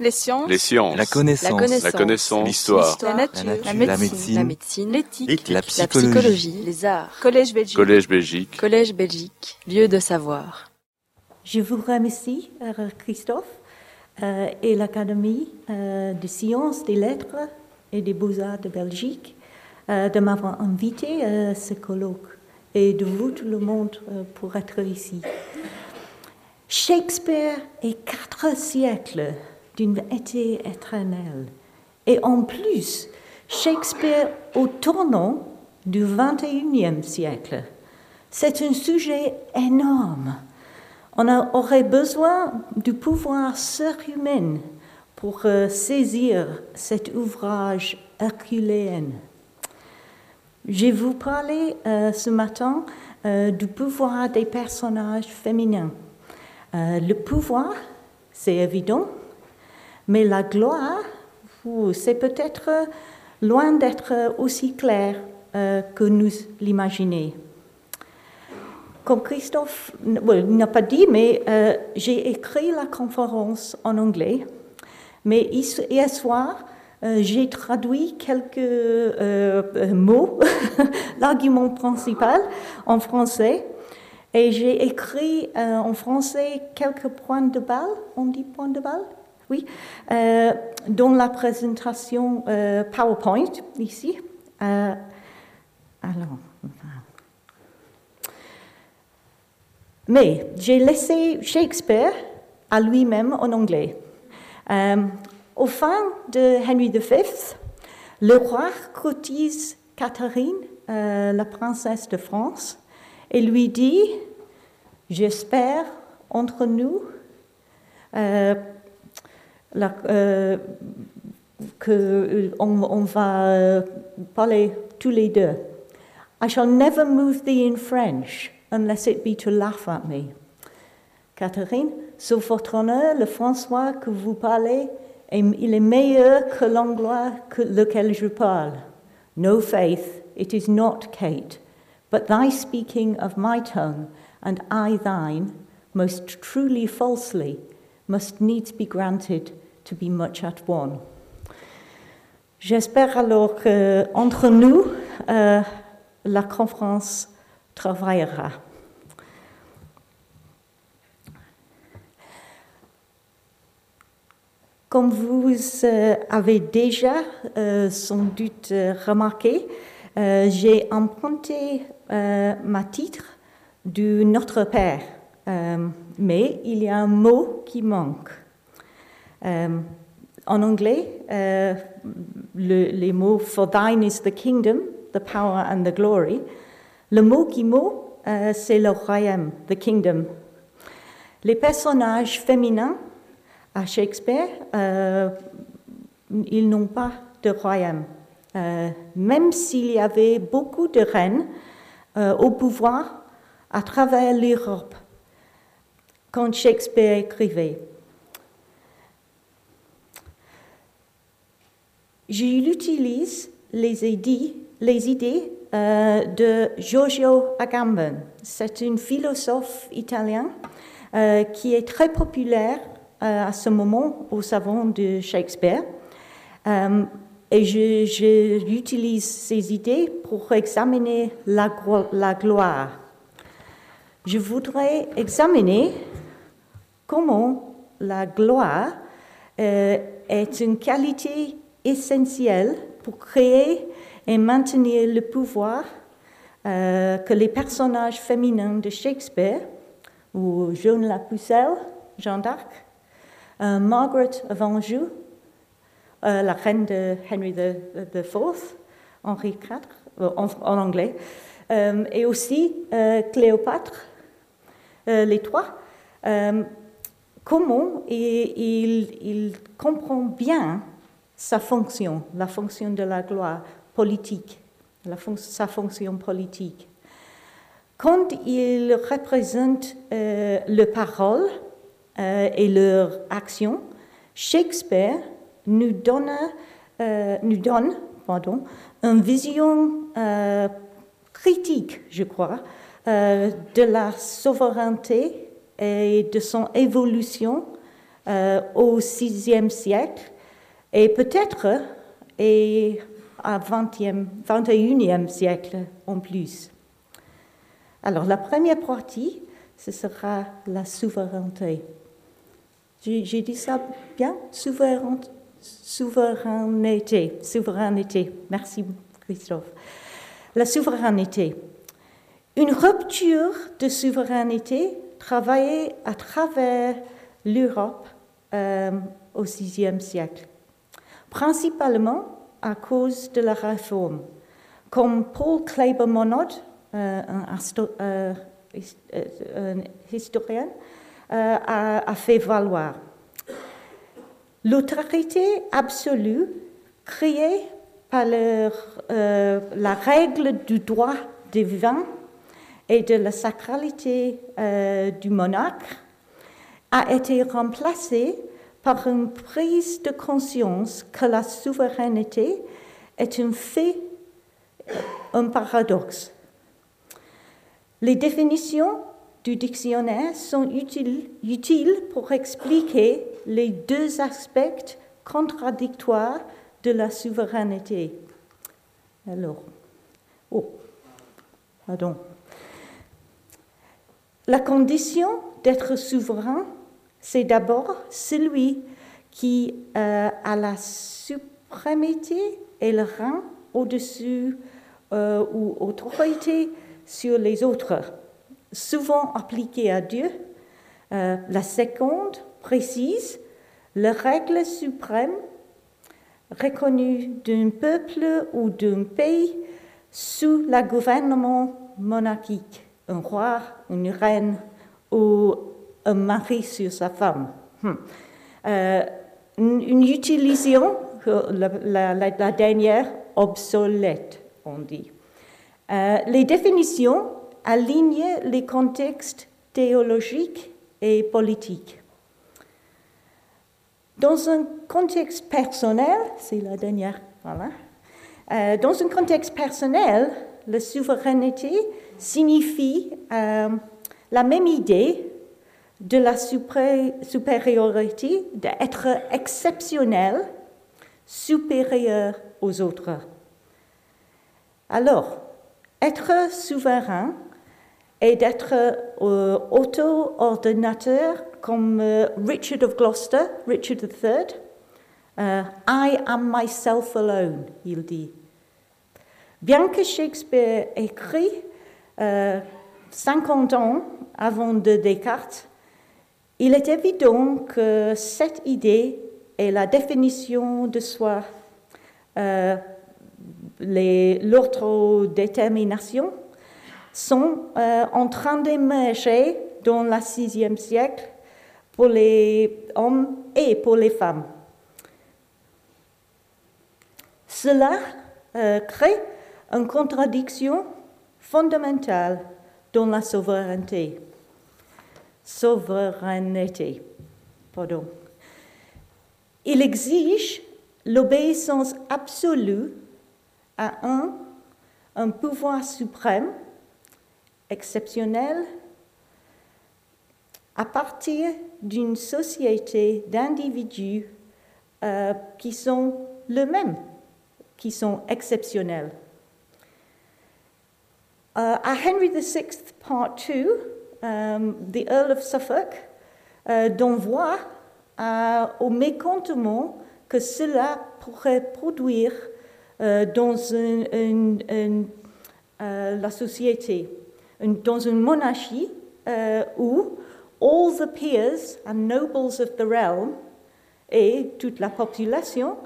Les sciences. Les sciences. La connaissance. La connaissance. La. L'histoire. La nature. La nature. La La médecine. La. L'éthique. La La psychologie. Les arts. Collège Belgique. Collège Belgique. Collège Belgique. Lieu de savoir. Je vous remercie, euh, Christophe, euh, et l'Académie euh, des sciences, des lettres et des beaux-arts de Belgique euh, de m'avoir invité à ce colloque et de vous, tout le monde, euh, pour être ici. Shakespeare est quatre siècles d'une été éternelle. Et en plus, Shakespeare au tournant du 21e siècle. C'est un sujet énorme. On aurait besoin du pouvoir surhumain pour euh, saisir cet ouvrage herculéen. Je vous parler euh, ce matin euh, du pouvoir des personnages féminins. Le pouvoir, c'est évident, mais la gloire, c'est peut-être euh, loin d'être euh, aussi clair euh, que nous l'imaginons. Comme Christophe n'a pas dit, mais j'ai écrit la conférence en anglais. Mais hi- hier soir, j'ai traduit quelques mots, l'argument principal, en français. Et j'ai écrit en français quelques points de balle. On dit points de balle? Oui. Euh, dans la présentation euh, PowerPoint, ici. Euh, alors. Mais j'ai laissé Shakespeare à lui-même en anglais. Au fin de Henry V, le roi cotise Catherine, la princesse de France, et lui dit J'espère entre nous la- euh, que on, on va parler tous les deux. I shall never move thee in French unless it be to laugh at me. Catherine, sous votre honneur, le François que vous parlez, est- il est meilleur que l'anglais que lequel je parle. No faith, it is not Kate, but thy speaking of my tongue, and I thine, most truly falsely, must needs be granted to be much at one. J'espère alors qu'entre nous, euh, la conférence travaillera. Comme vous euh, avez déjà euh, sans doute remarqué, j'ai emprunté ma titre du Notre Père, mais il y a un mot qui manque. Euh, en anglais, euh, le- les mots For thine is the kingdom, the power and the glory. Le mot qui mot, euh, c'est le royaume, the kingdom. Les personnages féminins à Shakespeare, ils n'ont pas de royaume. Même s'il y avait beaucoup de reines au pouvoir à travers l'Europe quand Shakespeare écrivait. Les idées, les idées euh, de Giorgio Agamben. C'est un philosophe italien euh, qui est très populaire euh, à ce moment au savon de Shakespeare. Et je, je utilise ces idées pour examiner la, glo- la gloire. Je voudrais examiner comment la gloire est une qualité essentielle pour créer et maintenir le pouvoir euh, que les personnages féminins de Shakespeare, ou Jeanne la Pucelle, Jeanne d'Arc, euh, Margaret of Anjou, euh, la reine de Henry IV, Henri IV, en, anglais, et aussi Cléopâtre, les trois, comment il comprend bien sa fonction, la fonction de la gloire politique, sa fonction politique. Quand il représente euh, le parole euh, et leur action, Shakespeare nous donne, euh, nous donne pardon, une vision euh, critique, je crois, euh, de la souveraineté et de son évolution au VIe siècle et peut-être et au XXIe siècle en plus. Alors la première partie, ce sera la souveraineté. J'ai dit ça bien? Souveraineté. Souveraineté. Merci Christophe. La souveraineté. Une rupture de souveraineté travaillée à travers l'Europe euh, au VIe siècle, principalement à cause de la réforme. Comme Paul Kleber Monod, euh, euh, un, historien, a, fait valoir. L'autorité absolue créée par la règle du droit divin et de la sacralité euh, du monarque a été remplacée par une prise de conscience que la souveraineté est un fait, euh, un paradoxe. Les définitions du dictionnaire sont utiles, utiles pour expliquer les deux aspects contradictoires de la souveraineté. Alors, oh, pardon. La condition d'être souverain, c'est d'abord celui qui euh, a la suprématie et le rang au-dessus euh, ou autorité sur les autres, souvent appliquée à Dieu. Euh, la seconde précise la règle suprême reconnue d'un peuple ou d'un pays sous le gouvernement monarchique un roi, une reine ou un mari sur sa femme. Hmm. Euh, une utilisation, la, la, dernière, obsolète, on dit. Euh, les définitions alignent les contextes théologiques et politiques. Dans un contexte personnel, c'est la dernière, voilà. Euh, dans un contexte personnel, la souveraineté signifie euh, la même idée de la supériorité, d'être exceptionnel, supérieur aux autres. Alors, être souverain et d'être euh, auto-ordinateur comme euh, Richard of Gloucester, Richard III, I am myself alone, il dit. Bien que Shakespeare écrit 50 euh, ans avant de Descartes, il est évident que cette idée et la définition de soi, euh, l'autodétermination, sont euh, en train d'émerger dans le sixième siècle pour les hommes et pour les femmes. Cela euh, crée une contradiction fondamentale dans la souveraineté. Souveraineté, pardon. Il exige l'obéissance absolue à un, un pouvoir suprême, exceptionnel, à partir d'une société d'individus euh, qui sont le même, qui sont exceptionnels. Uh, à Henry VI, Part 2, um, the Earl of Suffolk uh, donne voix uh, au mécontentement que cela pourrait produire dans la société, dans une monarchie où all the peers and nobles of the realm et toute la population,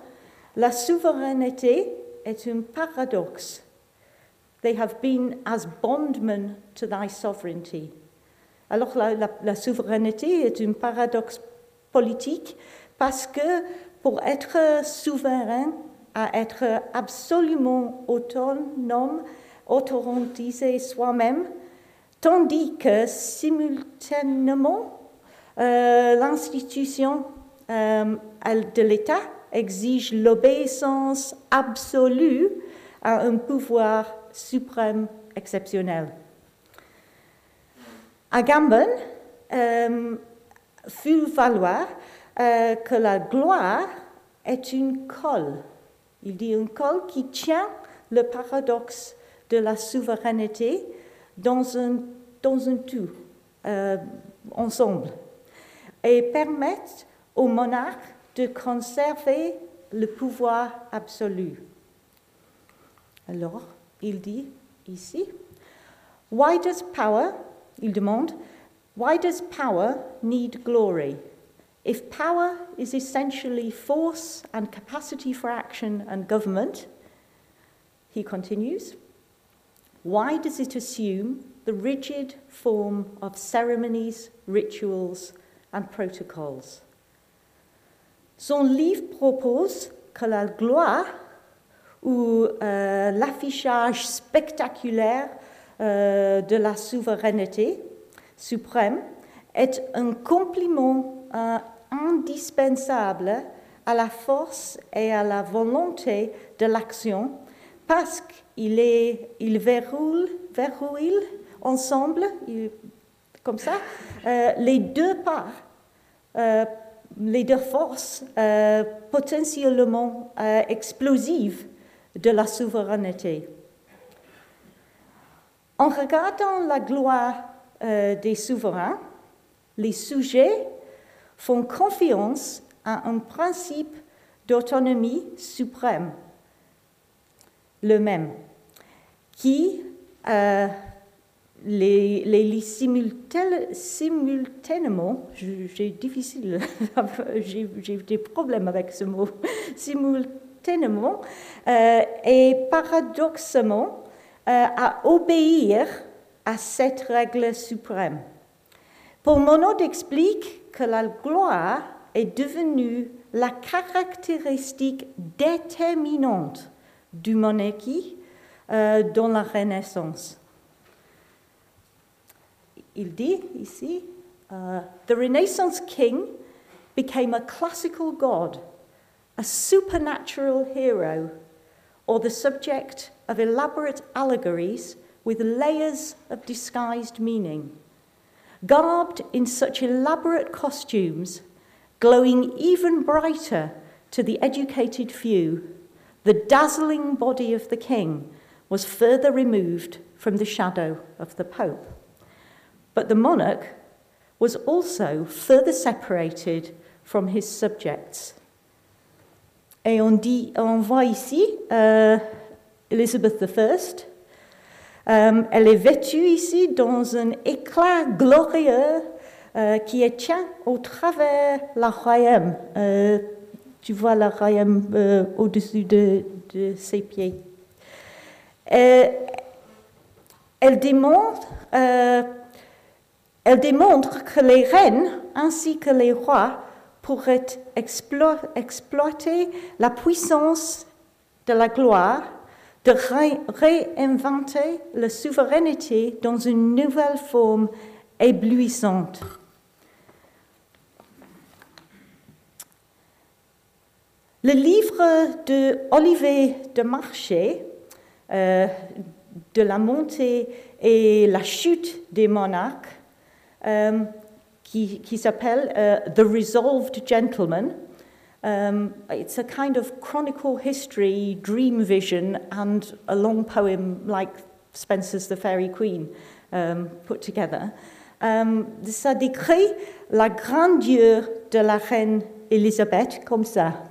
la souveraineté est un paradoxe They have been as bondmen to thy sovereignty. Alors la, souveraineté est un paradoxe politique parce que pour être souverain, à être absolument autonome, autorisé soi-même, tandis que simultanément, euh, l'institution euh, de l'État exige l'obéissance absolue à un pouvoir suprême exceptionnel. Agamben euh, fut valoir que la gloire est une colle. Il dit une colle qui tient le paradoxe de la souveraineté dans un, dans un tout, euh, ensemble, et permettent au monarque de conserver le pouvoir absolu. Alors, il dit ici, Why does power, il demande, why does power need glory? If power is essentially force and capacity for action and government, he continues, why does it assume the rigid form of ceremonies, rituals, and protocols? Son livre propose que la gloire ou euh, l'affichage spectaculaire euh, de la souveraineté suprême est un compliment euh, indispensable à la force et à la volonté de l'action parce qu'il il verrouille, verrouille ensemble, comme ça, euh, les deux parts, les deux forces potentiellement explosives de la souveraineté. En regardant la gloire euh, des souverains, les sujets font confiance à un principe d'autonomie suprême, le même, qui euh, les, les simultanément, j'ai difficile, j'ai des problèmes avec ce mot, simultanément euh, et paradoxalement à obéir à cette règle suprême. Paul Monod explique que la gloire est devenue la caractéristique déterminante du monarchie euh, dans la Renaissance. Il dit ici, uh, The Renaissance king became a classical god, a supernatural hero, or the subject of elaborate allegories with layers of disguised meaning. Garbed in such elaborate costumes, glowing even brighter to the educated few, the dazzling body of the king was further removed from the shadow of the Pope. But the monarch was also further separated from his subjects. Et on, dit, on voit ici euh, Elizabeth I. Euh, elle est vêtue ici dans un éclat glorieux euh, qui est tient au travers la royaume. Euh, tu vois la royaume au-dessus de, ses pieds. Elle démontre que les reines ainsi que les rois pourraient explo- exploiter la puissance de la gloire, de ré- réinventer la souveraineté dans une nouvelle forme éblouissante. Le livre de Olivier de Marché, euh, de la montée et la chute des monarques, um, qui, qui s'appelle uh, The Resolved Gentleman. Um, it's a kind of chronicle history, dream vision, and a long poem like Spencer's The Fairy Queen um, put together. Um, ça décrit la grandeur de la reine Elisabeth comme ça.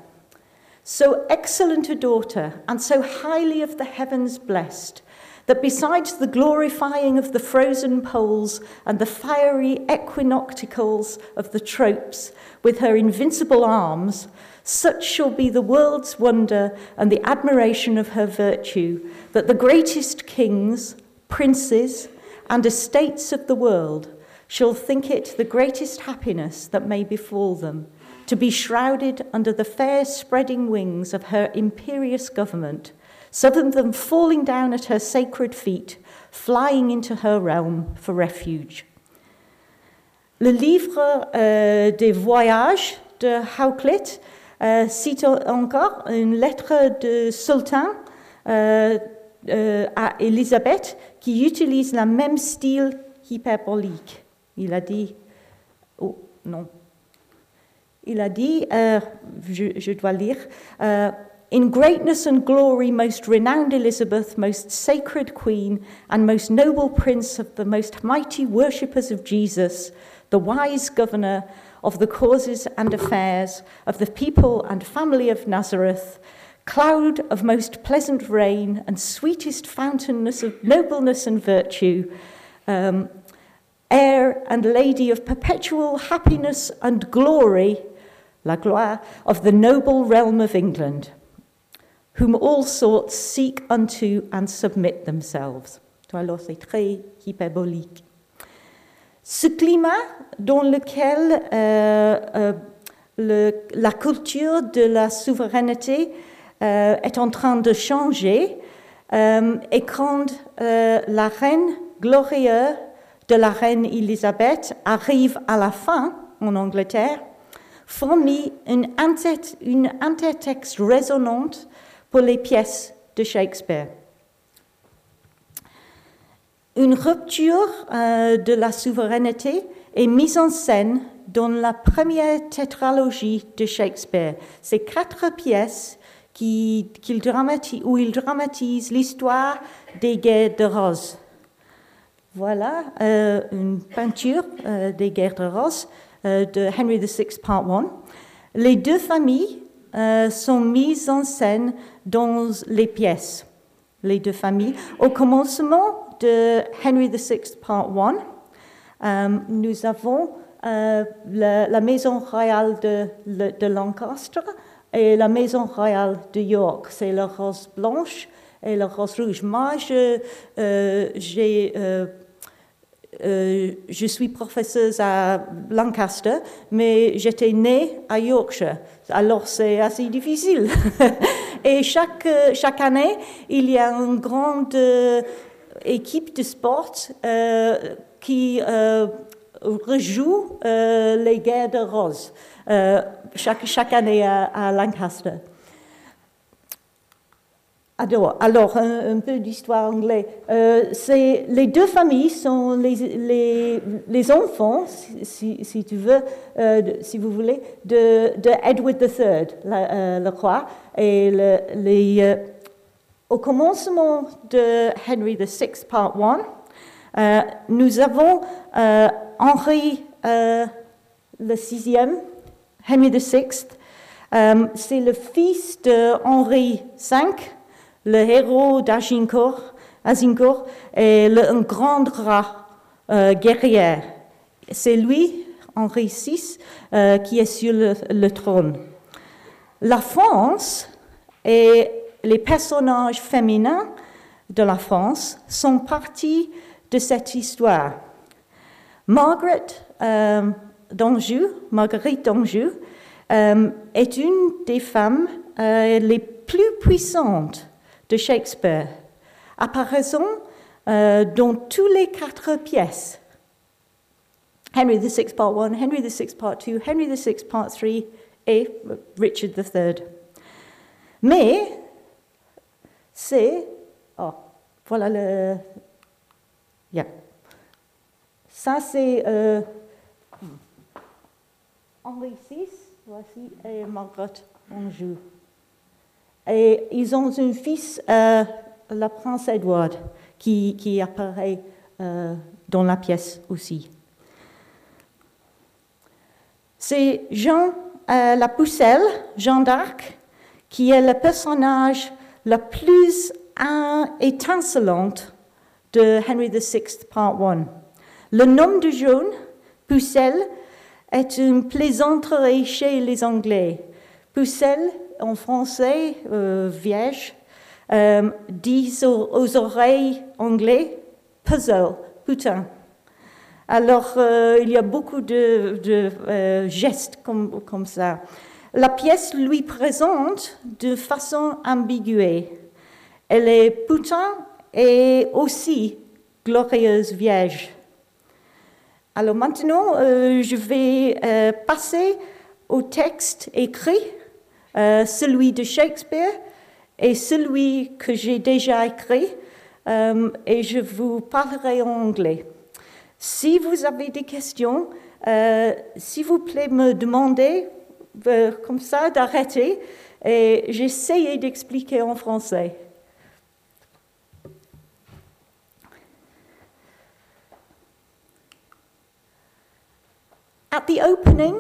So excellent a daughter, and so highly of the heavens blessed, that besides the glorifying of the frozen poles and the fiery equinoctials of the tropes with her invincible arms, such shall be the world's wonder and the admiration of her virtue, that the greatest kings, princes, and estates of the world shall think it the greatest happiness that may befall them, to be shrouded under the fair spreading wings of her imperious government of them falling down at her sacred feet, flying into her realm for refuge. Le livre euh, des voyages de Hauclit euh, cite encore une lettre de sultan euh, à Élisabeth qui utilise le même style hyperbolique. Il a dit, oh non, il a dit, je, dois lire, In greatness and glory, most renowned Elizabeth, most sacred Queen, and most noble Prince of the most mighty worshippers of Jesus, the wise governor of the causes and affairs of the people and family of Nazareth, cloud of most pleasant rain and sweetest fountainess of nobleness and virtue, um, heir and lady of perpetual happiness and glory, la gloire of the noble realm of England, whom all sorts seek unto and submit themselves. Alors c'est très hyperbolique. Ce climat dans lequel euh, euh, la culture de la souveraineté euh, est en train de changer et quand la reine glorieuse de la reine Elisabeth arrive à la fin en Angleterre, fournit une, une intertexte résonante pour les pièces de Shakespeare. Une rupture euh, de la souveraineté est mise en scène dans la première tétralogie de Shakespeare. Ces quatre pièces qui, qu dramatise, où il dramatise l'histoire des guerres de rose. Voilà euh, une peinture euh, des guerres de rose de Henry VI, part 1. Les deux familles euh, sont mises en scène dans les pièces. Les deux familles. Au commencement de Henry VI, part 1, euh, nous avons euh, la, maison royale de, de Lancaster et la maison royale de York. C'est la rose blanche et la rose rouge. Moi, j'ai, euh, euh, je suis professeuse à Lancaster, mais j'étais née à Yorkshire. Alors, c'est assez difficile. et chaque, chaque année, il y a une grande euh, équipe de sport euh, qui rejoue les guerres de rose chaque, chaque année à Lancaster. Alors, alors un, peu d'histoire anglaise. Euh, les deux familles sont les, enfants, si, tu veux, euh, si vous voulez, de, Edward III, euh, le roi. Et le, les, au commencement de Henry VI, part 1, euh, nous avons Henri le sixième, Henry VI, c'est le fils de Henri V, le héros d'Agincourt, le, un grand rat euh, guerrier. C'est lui, Henri VI, euh, qui est sur le, trône. La France et les personnages féminins de la France sont partis de cette histoire. Margaret euh, d'Anjou, Marguerite d'Anjou, est une des femmes les plus puissantes de Shakespeare, apparaissant euh, dans toutes les quatre pièces. Henry VI Part 1, Henry VI Part 2, Henry VI Part 3 et Richard III. Mais c'est... Oh, voilà le... Yeah. Ça, c'est... Euh, Henri VI, voici, et Margaret Anjou. Et ils ont un fils, euh, la prince Edward, qui, apparaît euh, dans la pièce aussi. C'est Jean euh, la Pucelle, Jean d'Arc, qui est le personnage le plus étincelant de Henry VI, part 1. Le nom de Jean, Pucelle, est une plaisanterie chez les Anglais. Pucelle, en français, euh, vierge, euh, aux, oreilles anglais, puzzle, putain. Alors, euh, il y a beaucoup de, euh, gestes comme, ça. La pièce lui présente de façon ambiguë. Elle est putain et aussi glorieuse vierge. Alors maintenant, euh, je vais passer au texte écrit, euh, celui de Shakespeare et celui que j'ai déjà écrit, euh, et je vous parlerai en anglais. Si vous avez des questions, euh, s'il vous plaît, me demandez euh, comme ça d'arrêter et j'essayais d'expliquer en français. At the opening,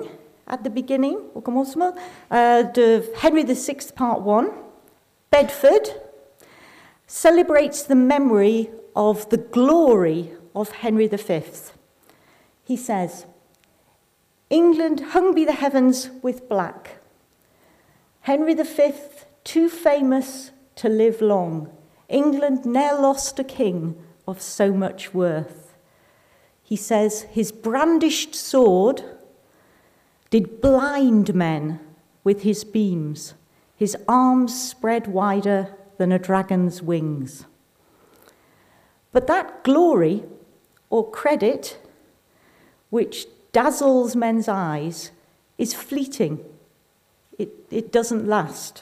at the beginning, au commencement uh, de Henry VI, Part 1, Bedford celebrates the memory of the glory of Henry V. He says, England hung be the heavens with black. Henry V, too famous to live long. England ne'er lost a king of so much worth. He says, His brandished sword did blind men with his beams, his arms spread wider than a dragon's wings. But that glory or credit which dazzles men's eyes is fleeting. It, it doesn't last.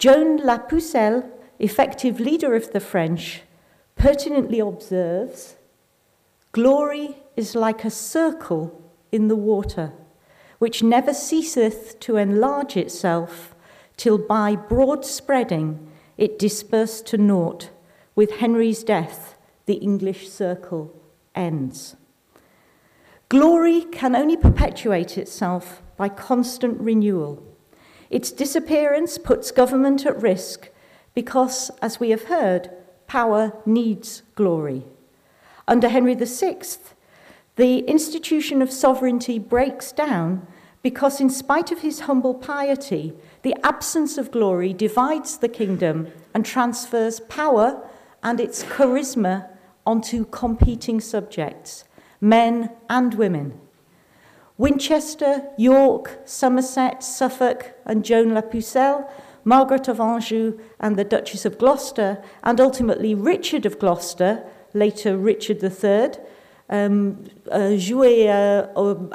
Joan La Pucelle, effective leader of the French, pertinently observes Glory is like a circle in the water, which never ceaseth to enlarge itself, till by broad spreading it dispersed to naught. With Henry's death, the English circle ends. Glory can only perpetuate itself by constant renewal. Its disappearance puts government at risk because, as we have heard, power needs glory. Under Henry VI, the institution of sovereignty breaks down because, in spite of his humble piety, the absence of glory divides the kingdom and transfers power and its charisma onto competing subjects, men and women. Winchester, York, Somerset, Suffolk, and Joan La Pucelle, Margaret of Anjou, and the Duchess of Gloucester, and ultimately Richard of Gloucester, later Richard III, joué euh,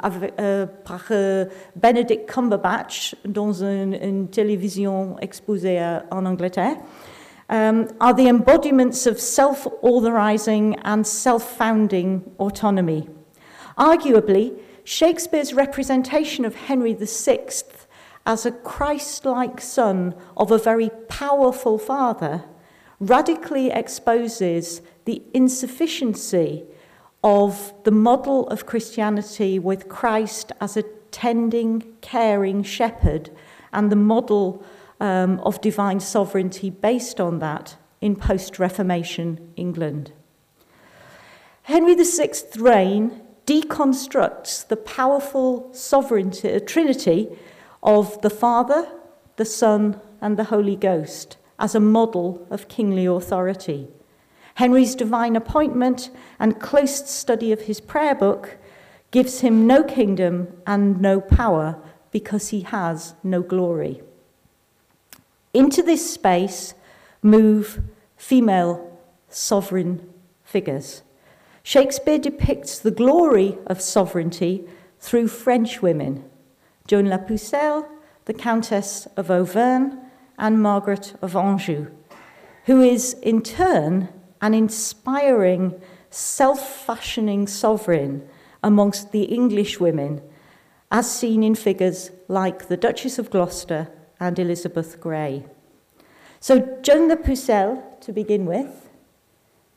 avec, euh, par euh, Benedict Cumberbatch dans une, une télévision exposée euh, en Angleterre, um, are the embodiments of self authorizing and self founding autonomy. Arguably, Shakespeare's representation of Henry VI as a Christ like son of a very powerful father radically exposes the insufficiency of the model of Christianity with Christ as a tending, caring shepherd and the model um, of divine sovereignty based on that in post Reformation England. Henry VI's reign deconstructs the powerful sovereignty, uh, trinity of the Father, the Son, and the Holy Ghost as a model of kingly authority. Henry's divine appointment and close study of his prayer book gives him no kingdom and no power because he has no glory. Into this space move female sovereign figures. Shakespeare depicts the glory of sovereignty through French women Joan La Pucelle, the Countess of Auvergne, and Margaret of Anjou, who is in turn an inspiring, self fashioning sovereign amongst the English women, as seen in figures like the Duchess of Gloucester and Elizabeth Grey. So, Joan La Pucelle, to begin with.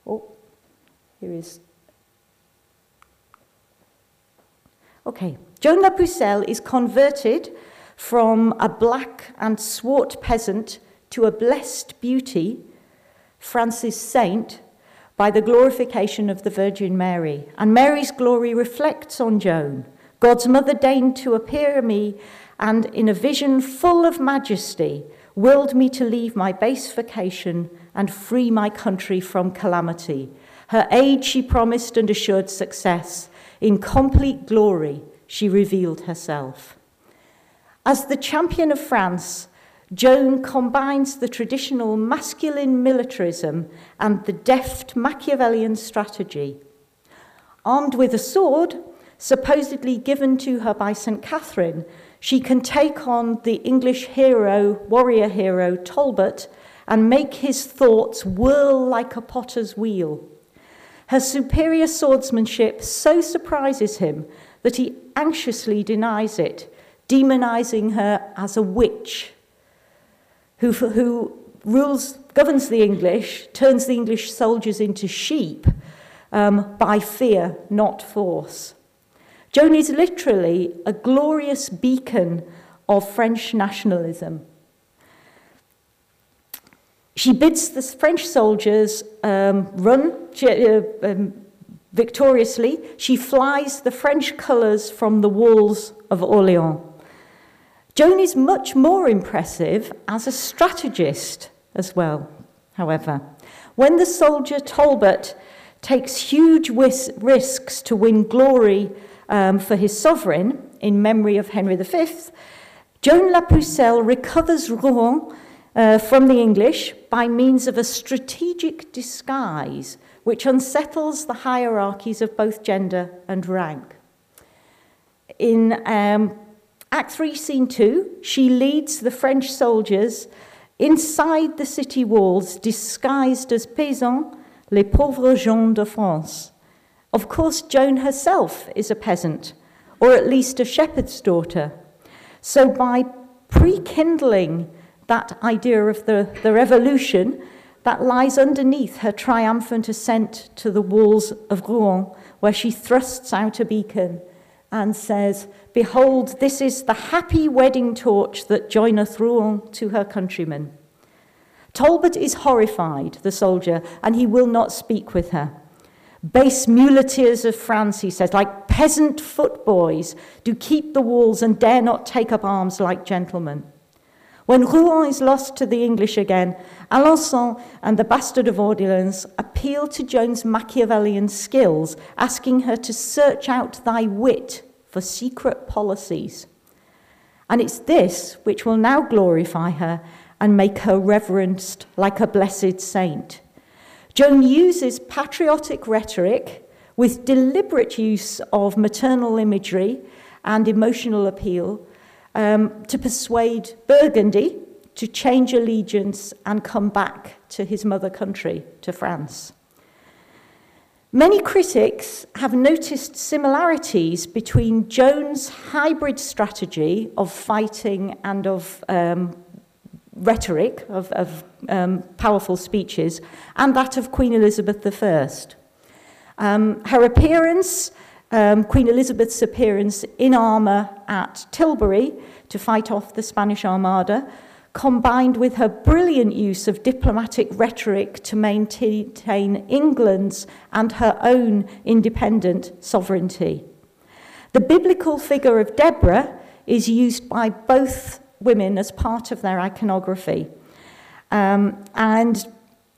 Oh, here is Okay, Joan La Pucelle is converted from a black and swart peasant to a blessed beauty, Francis Saint, by the glorification of the Virgin Mary. And Mary's glory reflects on Joan. God's mother deigned to appear me, and in a vision full of majesty, willed me to leave my base vocation and free my country from calamity. Her aid she promised and assured success. In complete glory, she revealed herself. As the champion of France, Joan combines the traditional masculine militarism and the deft Machiavellian strategy. Armed with a sword, supposedly given to her by St. Catherine, she can take on the English hero, warrior hero, Talbot, and make his thoughts whirl like a potter's wheel. Her superior swordsmanship so surprises him that he anxiously denies it, demonizing her as a witch who, who rules, governs the English, turns the English soldiers into sheep um, by fear, not force. Joan is literally a glorious beacon of French nationalism. She bids the French soldiers um, run uh, um, victoriously. She flies the French colours from the walls of Orleans. Joan is much more impressive as a strategist as well, however. When the soldier Talbot takes huge risks to win glory um, for his sovereign in memory of Henry V, Joan La Pucelle recovers Rouen uh, from the English by means of a strategic disguise which unsettles the hierarchies of both gender and rank. In um, Act 3, Scene 2, she leads the French soldiers inside the city walls, disguised as paysans, les pauvres gens de France. Of course, Joan herself is a peasant, or at least a shepherd's daughter. So, by pre-kindling that idea of the, the revolution that lies underneath her triumphant ascent to the walls of Rouen, where she thrusts out a beacon and says, Behold, this is the happy wedding torch that joineth Rouen to her countrymen. Talbot is horrified, the soldier, and he will not speak with her. Base muleteers of France, he says, like peasant footboys, do keep the walls and dare not take up arms like gentlemen. When Rouen is lost to the English again, Alençon and the Bastard of Orleans appeal to Joan's Machiavellian skills, asking her to search out thy wit for secret policies. And it's this which will now glorify her and make her reverenced like a blessed saint. Joan uses patriotic rhetoric with deliberate use of maternal imagery and emotional appeal um, to persuade Burgundy to change allegiance and come back to his mother country, to France. Many critics have noticed similarities between Joan's hybrid strategy of fighting and of um, rhetoric, of, of um, powerful speeches, and that of Queen Elizabeth I. Um, her appearance, um, Queen Elizabeth's appearance in armour at Tilbury to fight off the Spanish Armada, combined with her brilliant use of diplomatic rhetoric to maintain England's and her own independent sovereignty. The biblical figure of Deborah is used by both women as part of their iconography. Um, and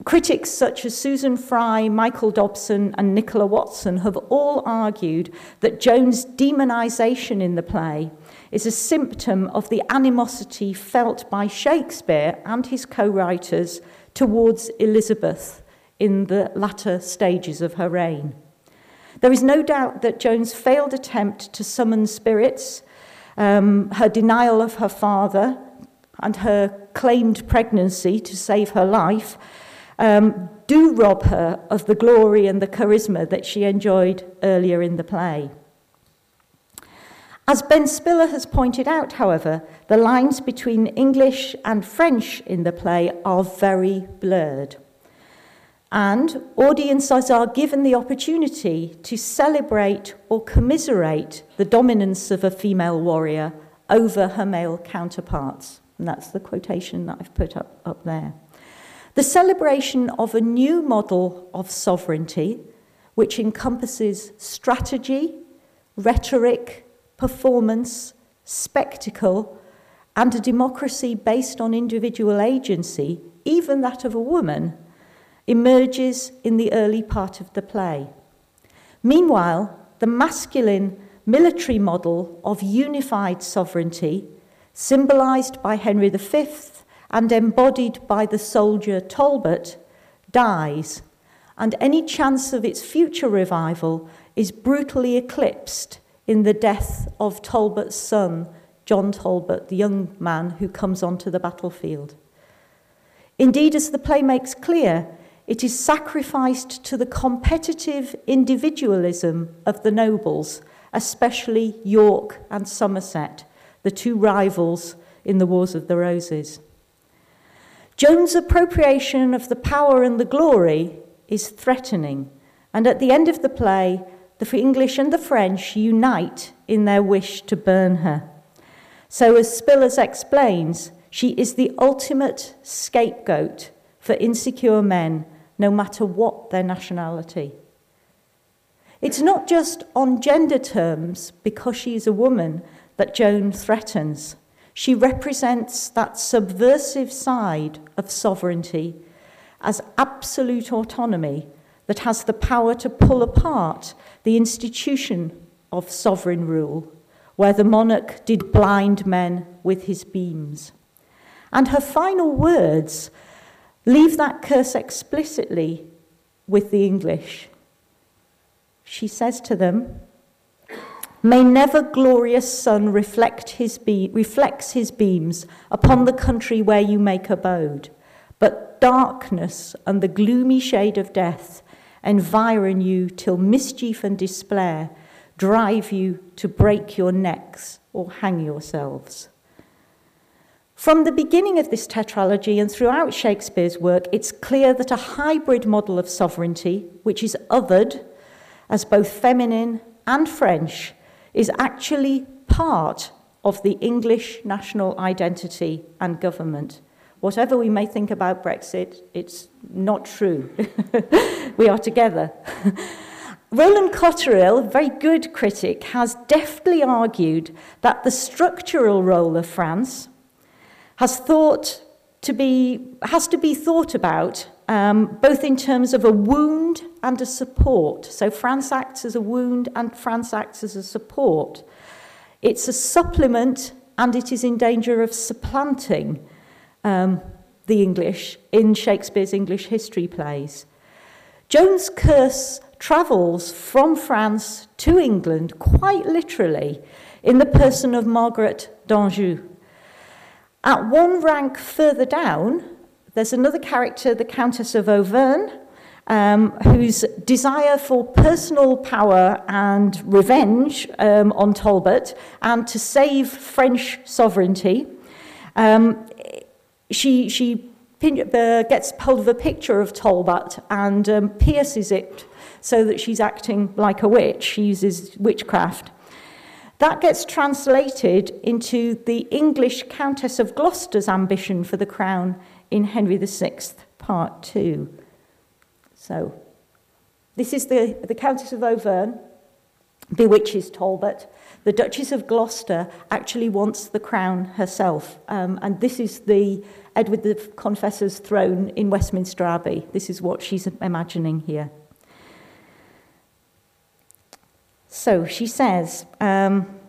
critics such as Susan Frye, Michael Dobson, and Nicola Watson have all argued that Joan's demonization in the play is a symptom of the animosity felt by Shakespeare and his co writers towards Elizabeth in the latter stages of her reign. There is no doubt that Joan's failed attempt to summon spirits, um, her denial of her father, and her claimed pregnancy to save her life um, do rob her of the glory and the charisma that she enjoyed earlier in the play. As Ben Spiller has pointed out, however, the lines between English and French in the play are very blurred. And audiences are given the opportunity to celebrate or commiserate the dominance of a female warrior over her male counterparts. And that's the quotation that I've put up, up there. The celebration of a new model of sovereignty, which encompasses strategy, rhetoric, performance, spectacle, and a democracy based on individual agency, even that of a woman, emerges in the early part of the play. Meanwhile, the masculine military model of unified sovereignty, symbolized by Henry V and embodied by the soldier Talbot, dies, and any chance of its future revival is brutally eclipsed in the death of Talbot's son, John Talbot, the young man who comes onto the battlefield. Indeed, as the play makes clear, it is sacrificed to the competitive individualism of the nobles, especially York and Somerset, the two rivals in the Wars of the Roses. Joan's appropriation of the power and the glory is threatening, and at the end of the play, the English and the French unite in their wish to burn her. So, as Spillers explains, she is the ultimate scapegoat for insecure men, no matter what their nationality. It's not just on gender terms, because she is a woman, that Joan threatens. She represents that subversive side of sovereignty as absolute autonomy that has the power to pull apart the institution of sovereign rule, where the monarch did blind men with his beams. And her final words leave that curse explicitly with the English. She says to them, May never glorious sun reflect his be- reflects his beams upon the country where you make abode, but darkness and the gloomy shade of death environ you till mischief and despair drive you to break your necks or hang yourselves. From the beginning of this tetralogy and throughout Shakespeare's work, it's clear that a hybrid model of sovereignty, which is othered as both feminine and French, is actually part of the English national identity and government. Whatever we may think about Brexit, it's not true. we are together. Roland Cotterill, a very good critic, has deftly argued that the structural role of France has thought to be has to be thought about um, both in terms of a wound and a support. So France acts as a wound and France acts as a support. It's a supplement and it is in danger of supplanting um, the English in Shakespeare's English history plays. Joan's curse travels from France to England quite literally in the person of Margaret d'Anjou. At one rank further down, there's another character, the Countess of Auvergne, um, whose desire for personal power and revenge um, on Talbot and to save French sovereignty. Um, she she uh, gets hold of a picture of Talbot and um, pierces it so that she's acting like a witch. She uses witchcraft. That gets translated into the English Countess of Gloucester's ambition for the crown in Henry VI, Part 2. So, this is the, the Countess of Auvergne, bewitches Talbot. The Duchess of Gloucester actually wants the crown herself. Um, and this is the Edward the Confessor's throne in Westminster Abbey. This is what she's imagining here. So she says, um,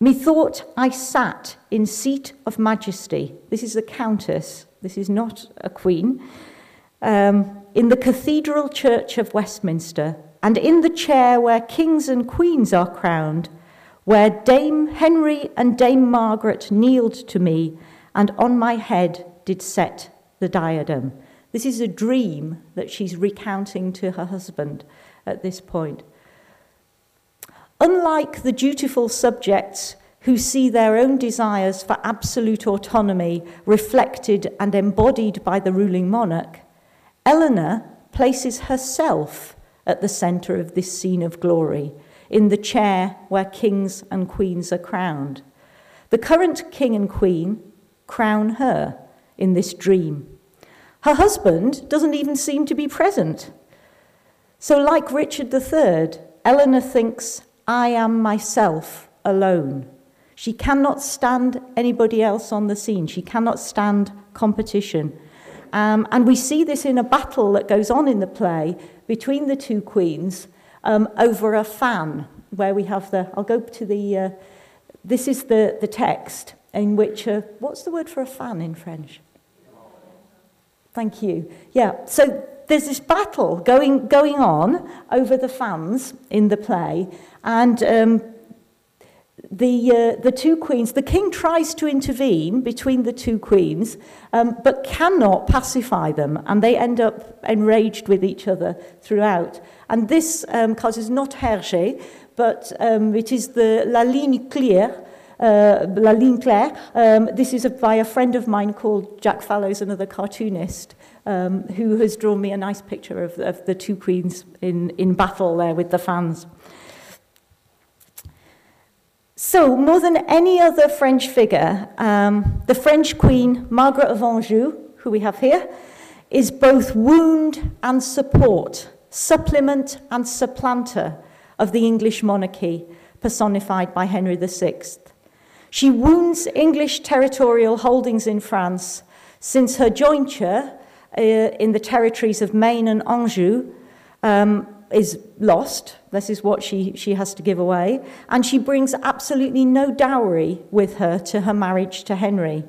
Methought I sat in seat of majesty. This is a countess, this is not a queen. Um, in the Cathedral Church of Westminster, and in the chair where kings and queens are crowned, where Dame Henry and Dame Margaret kneeled to me, and on my head did set the diadem. This is a dream that she's recounting to her husband at this point. Unlike the dutiful subjects who see their own desires for absolute autonomy reflected and embodied by the ruling monarch, Eleanor places herself at the centre of this scene of glory, in the chair where kings and queens are crowned. The current king and queen crown her in this dream. Her husband doesn't even seem to be present. So, like Richard III, Eleanor thinks, I am myself alone. She cannot stand anybody else on the scene. She cannot stand competition. Um, and we see this in a battle that goes on in the play between the two queens um, over a fan, where we have the, I'll go to the, uh, this is the, the text in which, uh, what's the word for a fan in French? Thank you. Yeah, so there's this battle going, going on over the fans in the play, and um, the, uh, the two queens, the king tries to intervene between the two queens, um, but cannot pacify them, and they end up enraged with each other throughout. And this um, causes not Hergé, but um, it is the La Ligne Claire, uh, La Ligne Claire. Um, this is a, by a friend of mine called Jack Fallows, another cartoonist, um, who has drawn me a nice picture of, of the two queens in, in battle there with the fans. So, more than any other French figure, um, the French queen, Margaret of Anjou, who we have here, is both wound and support, supplement and supplanter of the English monarchy, personified by Henry VI. She wounds English territorial holdings in France since her jointure uh, in the territories of Maine and Anjou um, is lost. This is what she, she has to give away. And she brings absolutely no dowry with her to her marriage to Henry.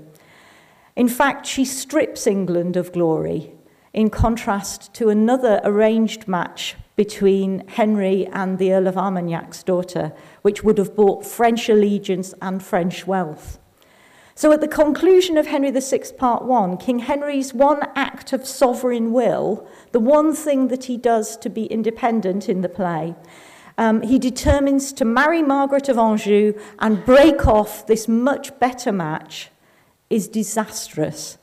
In fact, she strips England of glory, in contrast to another arranged match between Henry and the Earl of Armagnac's daughter, which would have bought French allegiance and French wealth. So, at the conclusion of Henry VI, Part 1, King Henry's one act of sovereign will, the one thing that he does to be independent in the play, um, he determines to marry Margaret of Anjou and break off this much better match, is disastrous.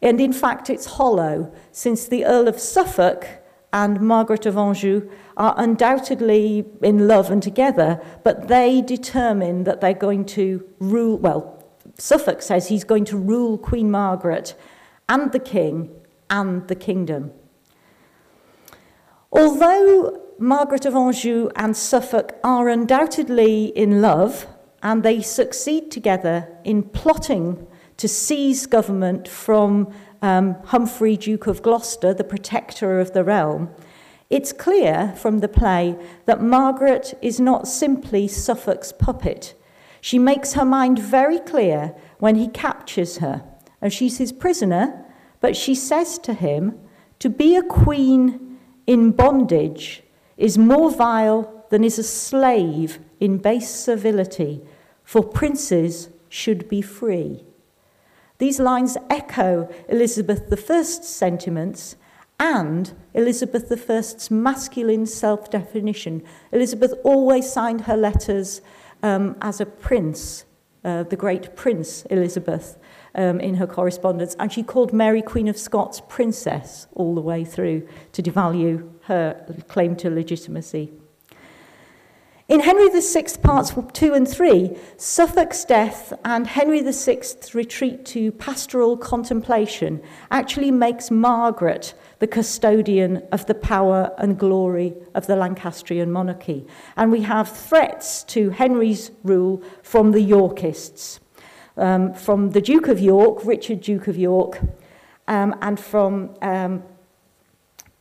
And in fact, it's hollow, since the Earl of Suffolk and Margaret of Anjou are undoubtedly in love and together, but they determine that they're going to rule, well, Suffolk says he's going to rule Queen Margaret and the king and the kingdom. Although Margaret of Anjou and Suffolk are undoubtedly in love, and they succeed together in plotting to seize government from um, Humphrey, Duke of Gloucester, the protector of the realm, it's clear from the play that Margaret is not simply Suffolk's puppet. She makes her mind very clear when he captures her, and she's his prisoner, but she says to him, To be a queen in bondage is more vile than is a slave in base servility, for princes should be free. These lines echo Elizabeth I's sentiments and Elizabeth I's masculine self definition. Elizabeth always signed her letters um, as a prince, uh, the great Prince Elizabeth, um, in her correspondence, and she called Mary, Queen of Scots, princess all the way through to devalue her claim to legitimacy. In Henry VI, parts 2 and 3, Suffolk's death and Henry VI's retreat to pastoral contemplation actually makes Margaret the custodian of the power and glory of the Lancastrian monarchy. And we have threats to Henry's rule from the Yorkists, um, from the Duke of York, Richard, Duke of York, um, and from um,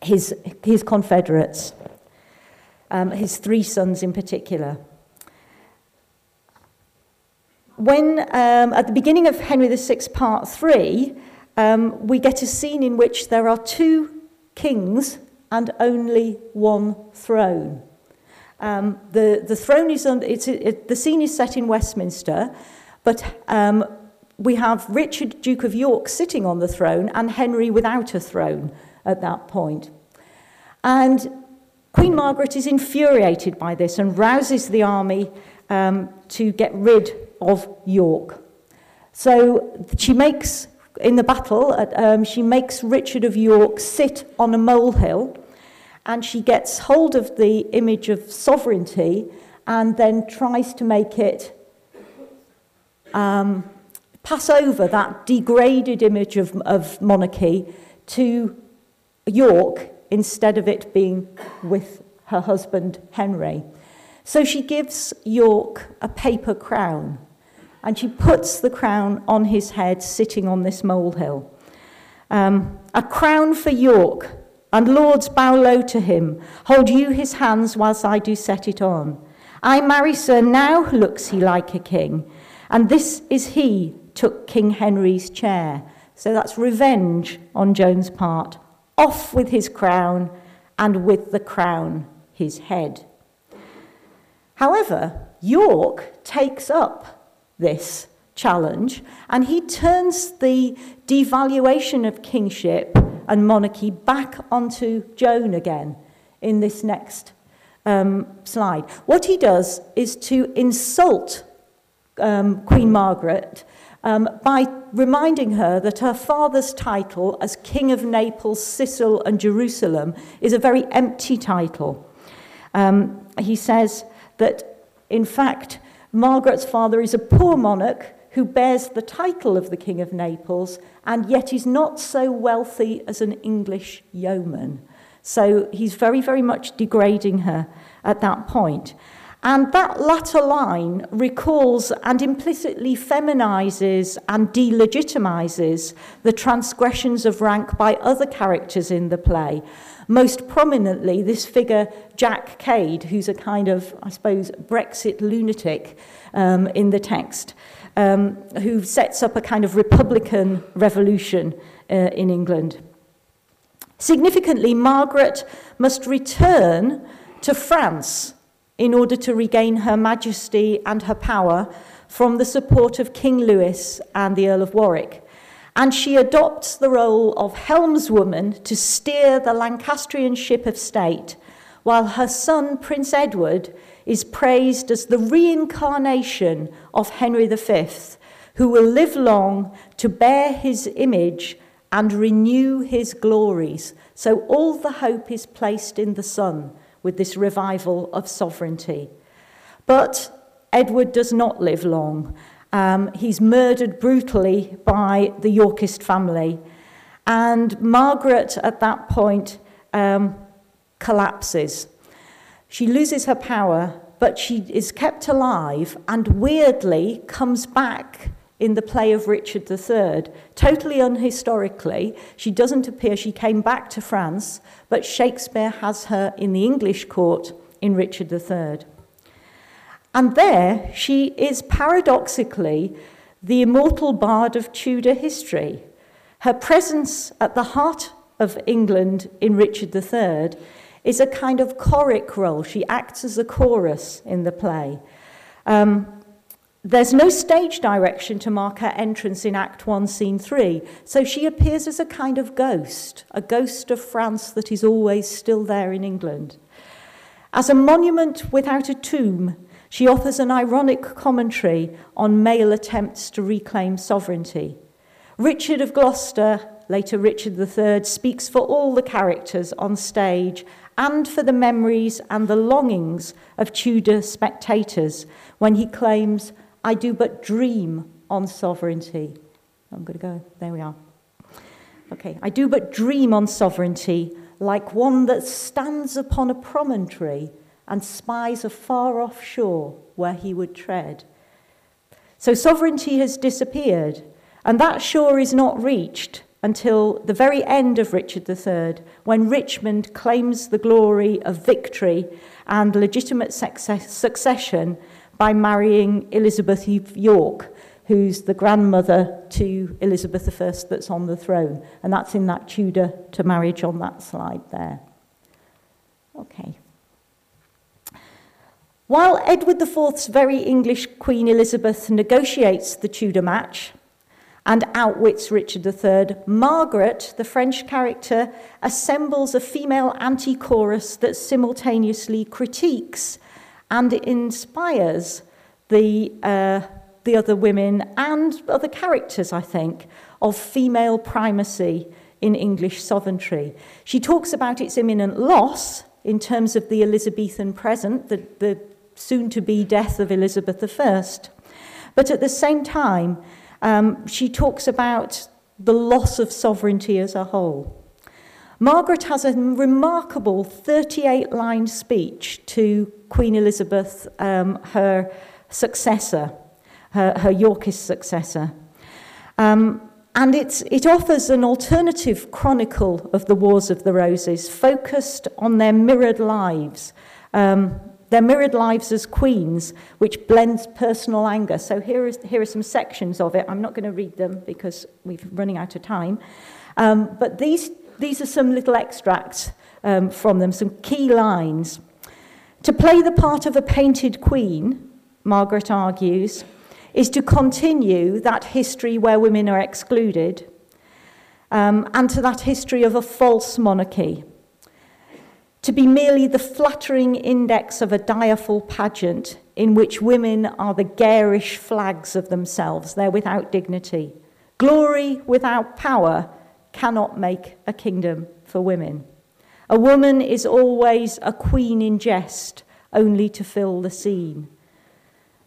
his, his confederates, um, his three sons in particular. When, um, at the beginning of Henry VI, part three, um, we get a scene in which there are two kings and only one throne. Um, the, the throne is on, it's, it, the scene is set in Westminster, but um, we have Richard, Duke of York, sitting on the throne and Henry without a throne at that point. And Queen Margaret is infuriated by this and rouses the army um, to get rid of York. So she makes in the battle, um, she makes Richard of York sit on a molehill and she gets hold of the image of sovereignty and then tries to make it um, pass over that degraded image of, of monarchy to York instead of it being with her husband Henry. So she gives York a paper crown and she puts the crown on his head, sitting on this molehill. Um, a crown for York, and lords bow low to him. Hold you his hands whilst I do set it on. I marry sir, now looks he like a king, and this is he took King Henry's chair. So that's revenge on Joan's part. Off with his crown, and with the crown his head. However, York takes up this challenge, and he turns the devaluation of kingship and monarchy back onto Joan again in this next um, slide. What he does is to insult um, Queen Margaret um, by reminding her that her father's title as King of Naples, Sicily, and Jerusalem is a very empty title. Um, he says that, in fact, Margaret's father is a poor monarch who bears the title of the King of Naples and yet is not so wealthy as an English yeoman. So he's very, very much degrading her at that point. And that latter line recalls and implicitly feminizes and delegitimizes the transgressions of rank by other characters in the play. Most prominently, this figure, Jack Cade, who's a kind of, I suppose, Brexit lunatic um, in the text, um, who sets up a kind of republican revolution uh, in England. Significantly, Margaret must return to France in order to regain her majesty and her power from the support of King Louis and the Earl of Warwick. And she adopts the role of helmswoman to steer the Lancastrian ship of state, while her son, Prince Edward, is praised as the reincarnation of Henry V, who will live long to bear his image and renew his glories. So all the hope is placed in the son with this revival of sovereignty. But Edward does not live long. Um, he's murdered brutally by the Yorkist family. And Margaret, at that point, um, collapses. She loses her power, but she is kept alive and weirdly comes back in the play of Richard III. Totally unhistorically, she doesn't appear, she came back to France, but Shakespeare has her in the English court in Richard III. And there she is paradoxically the immortal bard of Tudor history. Her presence at the heart of England in Richard III is a kind of choric role. She acts as a chorus in the play. Um, there's no stage direction to mark her entrance in Act 1, Scene 3, so she appears as a kind of ghost, a ghost of France that is always still there in England. As a monument without a tomb, she offers an ironic commentary on male attempts to reclaim sovereignty. Richard of Gloucester, later Richard III, speaks for all the characters on stage and for the memories and the longings of Tudor spectators when he claims I do but dream on sovereignty. I'm going to go, there we are. Okay, I do but dream on sovereignty like one that stands upon a promontory and spies a far off shore where he would tread. So sovereignty has disappeared, and that shore is not reached until the very end of Richard III, when Richmond claims the glory of victory and legitimate success, succession by marrying Elizabeth of York, who's the grandmother to Elizabeth I that's on the throne. And that's in that Tudor to marriage on that slide there. Okay. While Edward IV's very English Queen Elizabeth negotiates the Tudor match and outwits Richard III, Margaret, the French character, assembles a female anti chorus that simultaneously critiques and it inspires the, uh, the other women and other characters, I think, of female primacy in English sovereignty. She talks about its imminent loss in terms of the Elizabethan present, the, the soon to be death of Elizabeth I. But at the same time, um, she talks about the loss of sovereignty as a whole. Margaret has a remarkable 38 line speech to Queen Elizabeth, um, her successor, her, her Yorkist successor. Um, and it's, it offers an alternative chronicle of the Wars of the Roses, focused on their mirrored lives, um, their mirrored lives as queens, which blends personal anger. So here, is, here are some sections of it. I'm not going to read them because we're running out of time. Um, but these these are some little extracts um, from them, some key lines. To play the part of a painted queen, Margaret argues, is to continue that history where women are excluded um, and to that history of a false monarchy. to be merely the flattering index of a direful pageant in which women are the garish flags of themselves. They're without dignity. Glory without power cannot make a kingdom for women. A woman is always a queen in jest, only to fill the scene.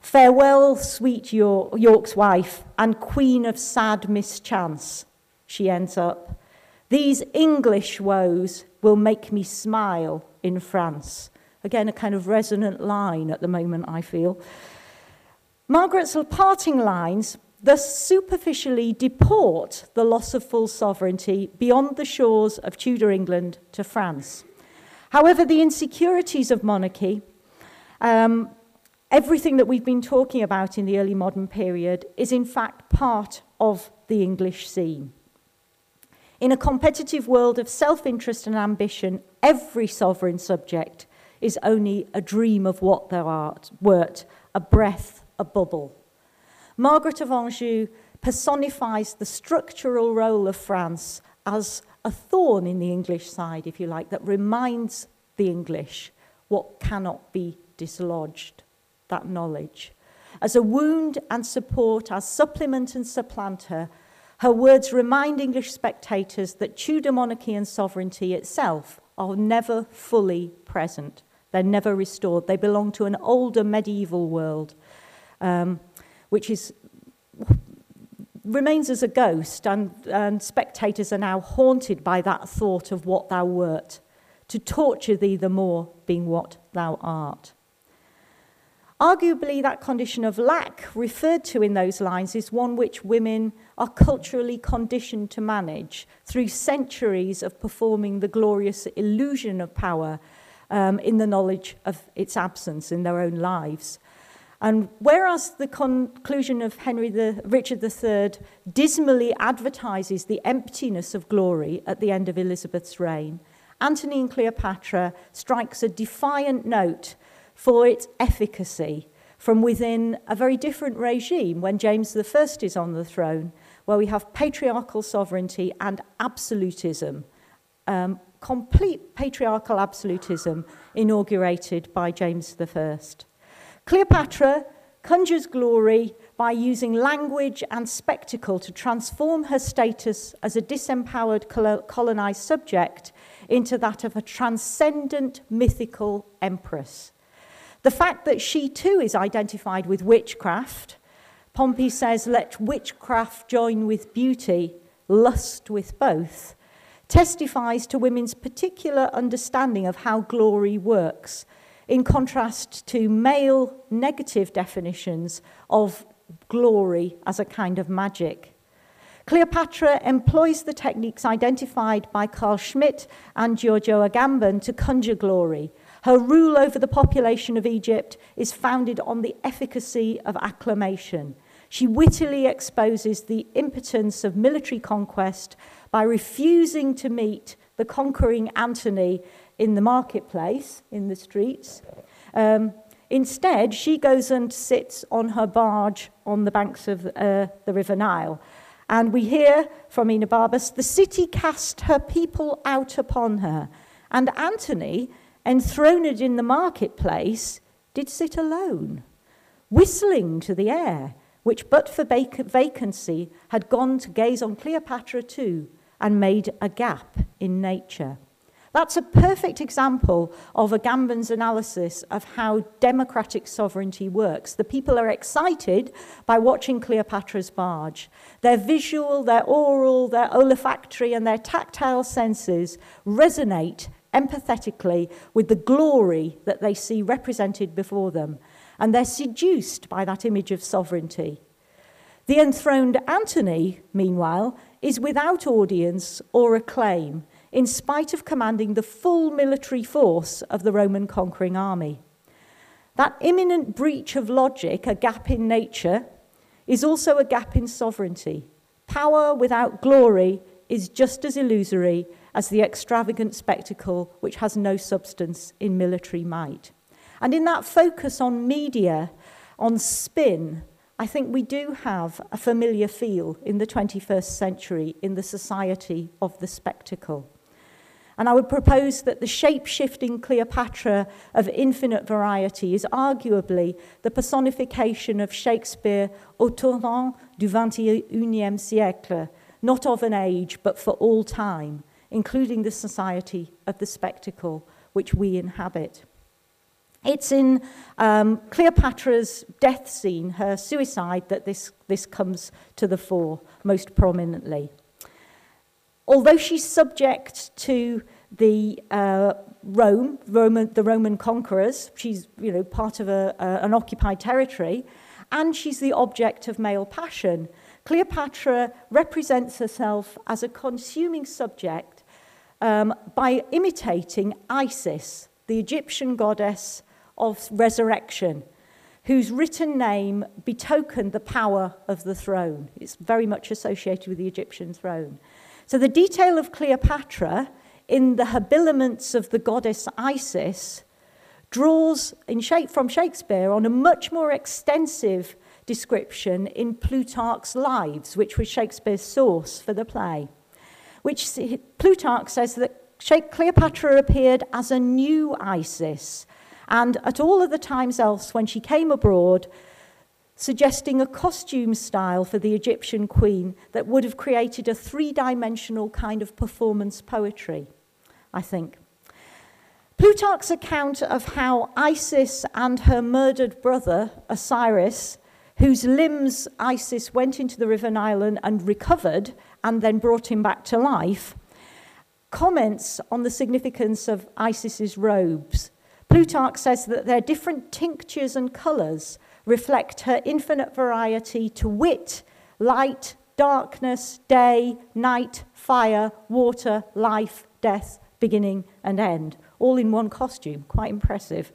Farewell, sweet York, York's wife, and queen of sad mischance, she ends up. These English woes will make me smile in France. Again, a kind of resonant line at the moment, I feel. Margaret's parting lines thus superficially deport the loss of full sovereignty beyond the shores of Tudor England to France. However, the insecurities of monarchy, um, everything that we've been talking about in the early modern period, is in fact part of the English scene. In a competitive world of self interest and ambition, every sovereign subject is only a dream of what thou art, wert, a breath, a bubble. Margaret of Anjou personifies the structural role of France as a thorn in the English side, if you like, that reminds the English what cannot be dislodged, that knowledge. As a wound and support, as supplement and supplanter, her words remind English spectators that Tudor monarchy and sovereignty itself are never fully present. They're never restored. They belong to an older medieval world. Um, which is remains as a ghost, and, and spectators are now haunted by that thought of what thou wert, to torture thee the more being what thou art. Arguably, that condition of lack referred to in those lines is one which women are culturally conditioned to manage through centuries of performing the glorious illusion of power um, in the knowledge of its absence in their own lives. And whereas the conclusion of Henry the, Richard III dismally advertises the emptiness of glory at the end of Elizabeth's reign, Antony and Cleopatra strikes a defiant note for its efficacy from within a very different regime when James I is on the throne, where we have patriarchal sovereignty and absolutism, um, complete patriarchal absolutism inaugurated by James I. Cleopatra conjures glory by using language and spectacle to transform her status as a disempowered colonized subject into that of a transcendent mythical empress. The fact that she too is identified with witchcraft, Pompey says, let witchcraft join with beauty, lust with both, testifies to women's particular understanding of how glory works in contrast to male negative definitions of glory as a kind of magic. Cleopatra employs the techniques identified by Carl Schmitt and Giorgio Agamben to conjure glory. Her rule over the population of Egypt is founded on the efficacy of acclamation. She wittily exposes the impotence of military conquest by refusing to meet the conquering Antony in the marketplace, in the streets. Um, instead, she goes and sits on her barge on the banks of uh, the River Nile. And we hear from Enobarbus, the city cast her people out upon her. And Antony, enthroned in the marketplace, did sit alone, whistling to the air, which but for vac- vacancy had gone to gaze on Cleopatra too, and made a gap in nature. That's a perfect example of Agamben's analysis of how democratic sovereignty works. The people are excited by watching Cleopatra's barge. Their visual, their oral, their olfactory, and their tactile senses resonate empathetically with the glory that they see represented before them, and they're seduced by that image of sovereignty. The enthroned Antony, meanwhile, is without audience or acclaim in spite of commanding the full military force of the Roman conquering army. That imminent breach of logic, a gap in nature, is also a gap in sovereignty. Power without glory is just as illusory as the extravagant spectacle which has no substance in military might. And in that focus on media, on spin, I think we do have a familiar feel in the 21st century in the society of the spectacle. And I would propose that the shape shifting Cleopatra of infinite variety is arguably the personification of Shakespeare au tournant du XXIe siècle, not of an age, but for all time, including the society of the spectacle which we inhabit. It's in um, Cleopatra's death scene, her suicide, that this, this comes to the fore most prominently. Although she's subject to the uh, Rome, Roman, the Roman conquerors, she's you know, part of a, uh, an occupied territory, and she's the object of male passion. Cleopatra represents herself as a consuming subject um, by imitating Isis, the Egyptian goddess of resurrection, whose written name betokened the power of the throne. It's very much associated with the Egyptian throne. So the detail of Cleopatra in the habiliments of the goddess Isis draws in shape from Shakespeare on a much more extensive description in Plutarch's Lives, which was Shakespeare's source for the play. Which Plutarch says that Cleopatra appeared as a new Isis, and at all of the times else when she came abroad, suggesting a costume style for the Egyptian queen that would have created a three dimensional kind of performance poetry, I think. Plutarch's account of how Isis and her murdered brother, Osiris, whose limbs Isis went into the River Nile and recovered and then brought him back to life, comments on the significance of Isis's robes Plutarch says that they're different tinctures and colours reflect her infinite variety to wit, light, darkness, day, night, fire, water, life, death, beginning, and end, all in one costume. Quite impressive.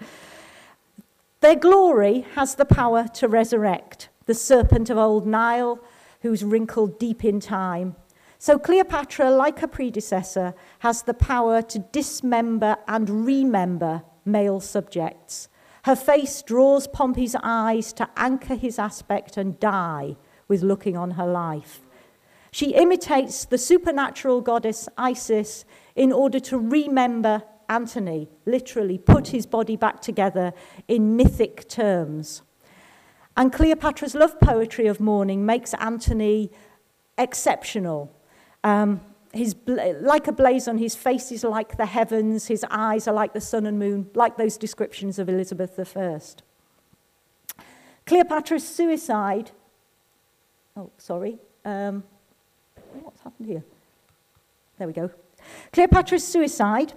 Their glory has the power to resurrect the serpent of old Nile, who's wrinkled deep in time. So Cleopatra, like her predecessor, has the power to dismember and remember male subjects. Her face draws Pompey's eyes to anchor his aspect and die with looking on her life. She imitates the supernatural goddess Isis in order to remember Antony, literally put his body back together in mythic terms. And Cleopatra's love poetry of mourning makes Antony exceptional. Um, his, like a blaze on his face is like the heavens, his eyes are like the sun and moon, like those descriptions of Elizabeth I. Cleopatra's suicide, oh, sorry, um, what's happened here? There we go. Cleopatra's suicide,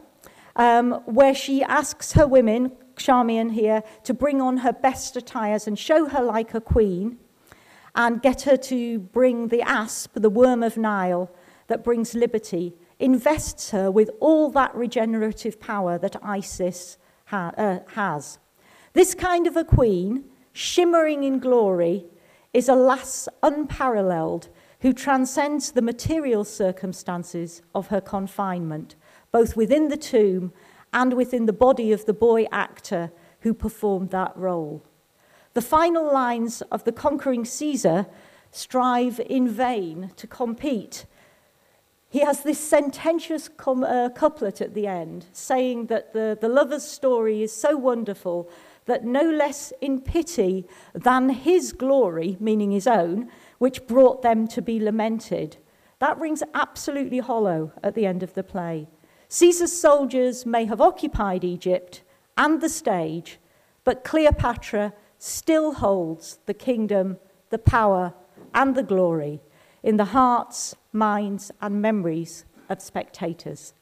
um, where she asks her women, Charmian here, to bring on her best attires and show her like a queen, and get her to bring the asp, the worm of Nile, that brings liberty invests her with all that regenerative power that Isis ha- uh, has. This kind of a queen, shimmering in glory, is a lass unparalleled who transcends the material circumstances of her confinement, both within the tomb and within the body of the boy actor who performed that role. The final lines of the conquering Caesar strive in vain to compete he has this sententious uh, couplet at the end saying that the, the lover's story is so wonderful that no less in pity than his glory, meaning his own, which brought them to be lamented. That rings absolutely hollow at the end of the play. Caesar's soldiers may have occupied Egypt and the stage, but Cleopatra still holds the kingdom, the power, and the glory in the hearts, minds, and memories of spectators.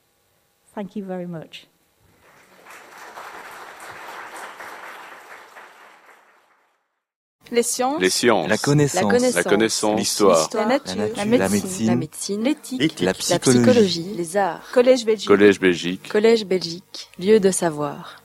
Thank you very much. Les sciences. Les sciences. La connaissance. La connaissance. L'histoire. La nature. La nature. La médecine. La médecine. L'éthique. La La psychologie. psychologie. Les arts. Collège Belgique. Collège Belgique. Collège Belgique. Lieu de savoir.